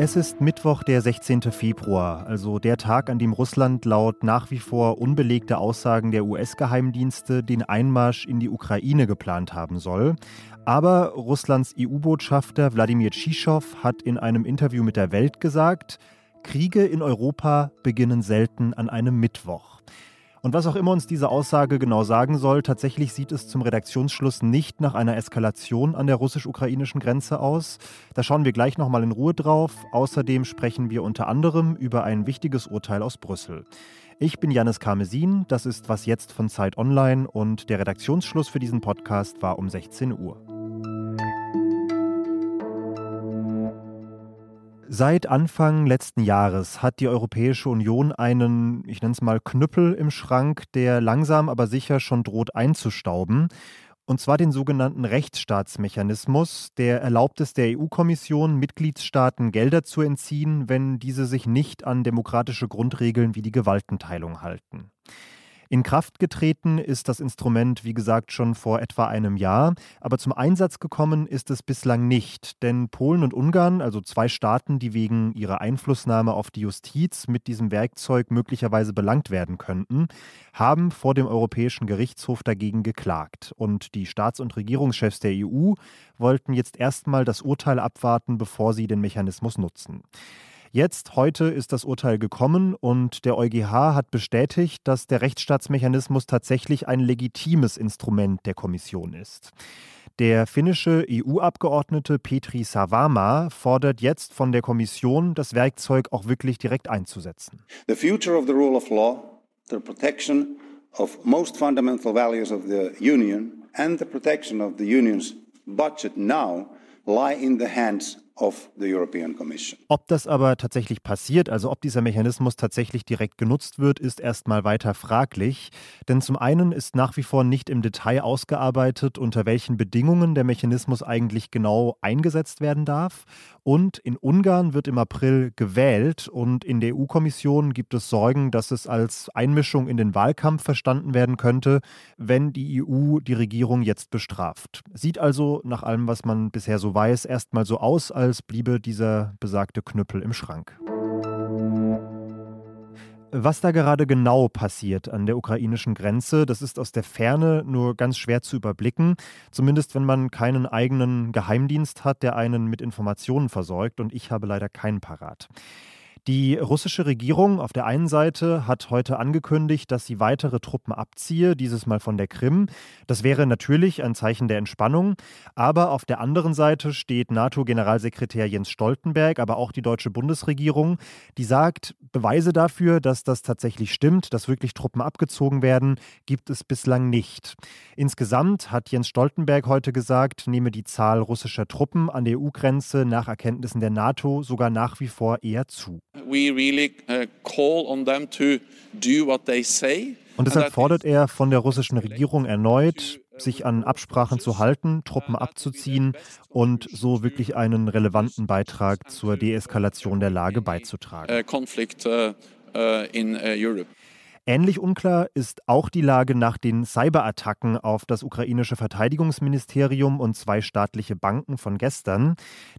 Es ist Mittwoch, der 16. Februar, also der Tag, an dem Russland laut nach wie vor unbelegter Aussagen der US-Geheimdienste den Einmarsch in die Ukraine geplant haben soll. Aber Russlands EU-Botschafter Wladimir Tschischow hat in einem Interview mit der Welt gesagt, Kriege in Europa beginnen selten an einem Mittwoch. Und was auch immer uns diese Aussage genau sagen soll, tatsächlich sieht es zum Redaktionsschluss nicht nach einer Eskalation an der russisch-ukrainischen Grenze aus. Da schauen wir gleich nochmal in Ruhe drauf. Außerdem sprechen wir unter anderem über ein wichtiges Urteil aus Brüssel. Ich bin Janis Karmesin, das ist Was jetzt von Zeit Online und der Redaktionsschluss für diesen Podcast war um 16 Uhr. Seit Anfang letzten Jahres hat die Europäische Union einen, ich nenne es mal, Knüppel im Schrank, der langsam aber sicher schon droht einzustauben. Und zwar den sogenannten Rechtsstaatsmechanismus, der erlaubt es der EU-Kommission, Mitgliedstaaten Gelder zu entziehen, wenn diese sich nicht an demokratische Grundregeln wie die Gewaltenteilung halten. In Kraft getreten ist das Instrument, wie gesagt, schon vor etwa einem Jahr, aber zum Einsatz gekommen ist es bislang nicht, denn Polen und Ungarn, also zwei Staaten, die wegen ihrer Einflussnahme auf die Justiz mit diesem Werkzeug möglicherweise belangt werden könnten, haben vor dem Europäischen Gerichtshof dagegen geklagt. Und die Staats- und Regierungschefs der EU wollten jetzt erstmal das Urteil abwarten, bevor sie den Mechanismus nutzen. Jetzt, heute ist das Urteil gekommen und der EuGH hat bestätigt, dass der Rechtsstaatsmechanismus tatsächlich ein legitimes Instrument der Kommission ist. Der finnische EU-Abgeordnete Petri Savama fordert jetzt von der Kommission, das Werkzeug auch wirklich direkt einzusetzen. The future of the rule of law, the protection of most fundamental values of the Union and the protection of the Union's budget now lie in the hands ob das aber tatsächlich passiert, also ob dieser Mechanismus tatsächlich direkt genutzt wird, ist erstmal weiter fraglich. Denn zum einen ist nach wie vor nicht im Detail ausgearbeitet, unter welchen Bedingungen der Mechanismus eigentlich genau eingesetzt werden darf. Und in Ungarn wird im April gewählt und in der EU-Kommission gibt es Sorgen, dass es als Einmischung in den Wahlkampf verstanden werden könnte, wenn die EU die Regierung jetzt bestraft. Sieht also nach allem, was man bisher so weiß, erstmal so aus, als als bliebe dieser besagte Knüppel im Schrank. Was da gerade genau passiert an der ukrainischen Grenze, das ist aus der Ferne nur ganz schwer zu überblicken, zumindest wenn man keinen eigenen Geheimdienst hat, der einen mit Informationen versorgt, und ich habe leider keinen parat. Die russische Regierung auf der einen Seite hat heute angekündigt, dass sie weitere Truppen abziehe, dieses Mal von der Krim. Das wäre natürlich ein Zeichen der Entspannung. Aber auf der anderen Seite steht NATO-Generalsekretär Jens Stoltenberg, aber auch die deutsche Bundesregierung, die sagt, Beweise dafür, dass das tatsächlich stimmt, dass wirklich Truppen abgezogen werden, gibt es bislang nicht. Insgesamt hat Jens Stoltenberg heute gesagt, nehme die Zahl russischer Truppen an der EU-Grenze nach Erkenntnissen der NATO sogar nach wie vor eher zu. We really uh, call on them to do what they say. Und deshalb fordert er von der russischen Regierung erneut, sich an Absprachen zu halten, Truppen abzuziehen und so wirklich einen relevanten Beitrag zur Deeskalation der Lage beizutragen. Ähnlich unklar ist auch die Lage nach den Cyberattacken auf das ukrainische Verteidigungsministerium und zwei staatliche Banken von gestern.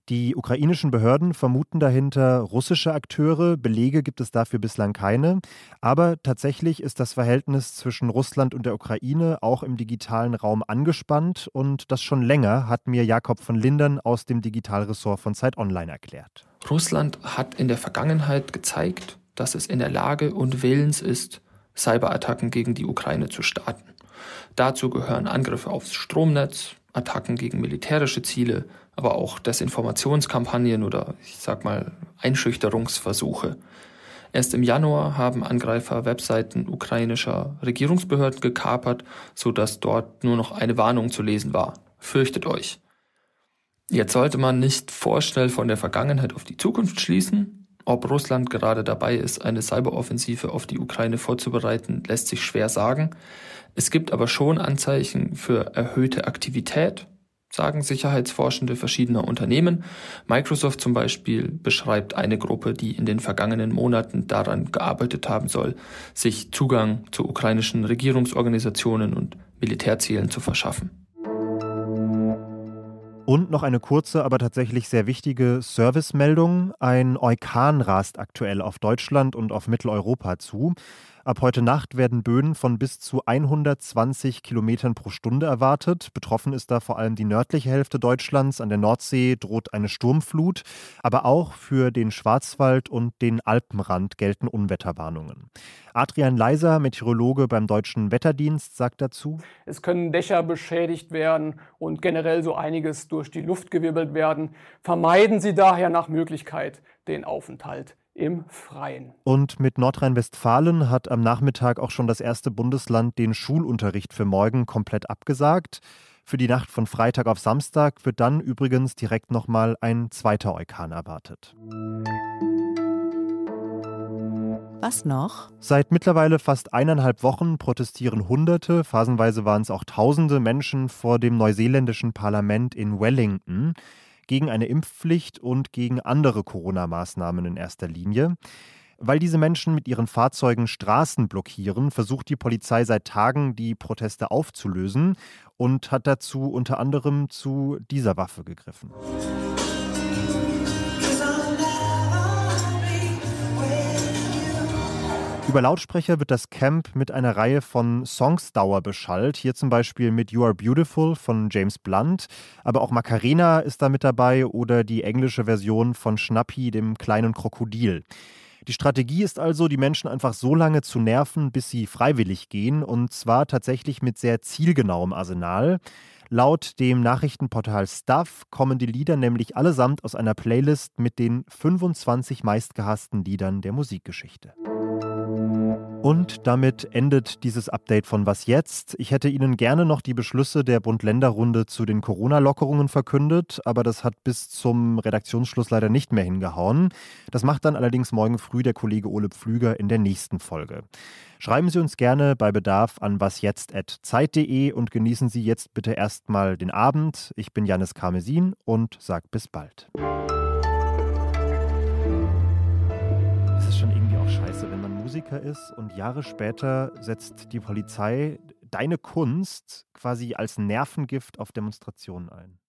Die ukrainischen Behörden vermuten dahinter russische Akteure. Belege gibt es dafür bislang keine. Aber tatsächlich ist das Verhältnis zwischen Russland und der Ukraine auch im digitalen Raum angespannt. Und das schon länger, hat mir Jakob von Lindern aus dem Digitalressort von Zeit Online erklärt. Russland hat in der Vergangenheit gezeigt, dass es in der Lage und willens ist, Cyberattacken gegen die Ukraine zu starten. Dazu gehören Angriffe aufs Stromnetz, Attacken gegen militärische Ziele, aber auch Desinformationskampagnen oder ich sag mal Einschüchterungsversuche. Erst im Januar haben Angreifer Webseiten ukrainischer Regierungsbehörden gekapert, sodass dort nur noch eine Warnung zu lesen war. Fürchtet euch. Jetzt sollte man nicht vorschnell von der Vergangenheit auf die Zukunft schließen, ob Russland gerade dabei ist, eine Cyberoffensive auf die Ukraine vorzubereiten, lässt sich schwer sagen. Es gibt aber schon Anzeichen für erhöhte Aktivität, sagen Sicherheitsforschende verschiedener Unternehmen. Microsoft zum Beispiel beschreibt eine Gruppe, die in den vergangenen Monaten daran gearbeitet haben soll, sich Zugang zu ukrainischen Regierungsorganisationen und Militärzielen zu verschaffen. Und noch eine kurze, aber tatsächlich sehr wichtige Servicemeldung. Ein Orkan rast aktuell auf Deutschland und auf Mitteleuropa zu. Ab heute Nacht werden Böen von bis zu 120 Kilometern pro Stunde erwartet. Betroffen ist da vor allem die nördliche Hälfte Deutschlands. An der Nordsee droht eine Sturmflut. Aber auch für den Schwarzwald und den Alpenrand gelten Unwetterwarnungen. Adrian Leiser, Meteorologe beim Deutschen Wetterdienst, sagt dazu: Es können Dächer beschädigt werden und generell so einiges durch die Luft gewirbelt werden. Vermeiden Sie daher nach Möglichkeit den Aufenthalt im Freien. Und mit Nordrhein-Westfalen hat am Nachmittag auch schon das erste Bundesland den Schulunterricht für morgen komplett abgesagt. Für die Nacht von Freitag auf Samstag wird dann übrigens direkt nochmal ein zweiter Orkan erwartet. Was noch? Seit mittlerweile fast eineinhalb Wochen protestieren Hunderte, phasenweise waren es auch Tausende Menschen vor dem neuseeländischen Parlament in Wellington gegen eine Impfpflicht und gegen andere Corona-Maßnahmen in erster Linie. Weil diese Menschen mit ihren Fahrzeugen Straßen blockieren, versucht die Polizei seit Tagen, die Proteste aufzulösen und hat dazu unter anderem zu dieser Waffe gegriffen. Über Lautsprecher wird das Camp mit einer Reihe von Songs dauerbeschallt. Hier zum Beispiel mit You Are Beautiful von James Blunt. Aber auch Macarena ist da mit dabei oder die englische Version von Schnappi, dem kleinen Krokodil. Die Strategie ist also, die Menschen einfach so lange zu nerven, bis sie freiwillig gehen. Und zwar tatsächlich mit sehr zielgenauem Arsenal. Laut dem Nachrichtenportal Stuff kommen die Lieder nämlich allesamt aus einer Playlist mit den 25 meistgehassten Liedern der Musikgeschichte. Und damit endet dieses Update von Was jetzt? Ich hätte Ihnen gerne noch die Beschlüsse der Bund-Länder-Runde zu den Corona-Lockerungen verkündet, aber das hat bis zum Redaktionsschluss leider nicht mehr hingehauen. Das macht dann allerdings morgen früh der Kollege Ole Pflüger in der nächsten Folge. Schreiben Sie uns gerne bei Bedarf an wasjetzt.zeit.de und genießen Sie jetzt bitte erstmal den Abend. Ich bin Janis Karmesin und sag bis bald. Musiker ist und Jahre später setzt die Polizei deine Kunst quasi als Nervengift auf Demonstrationen ein.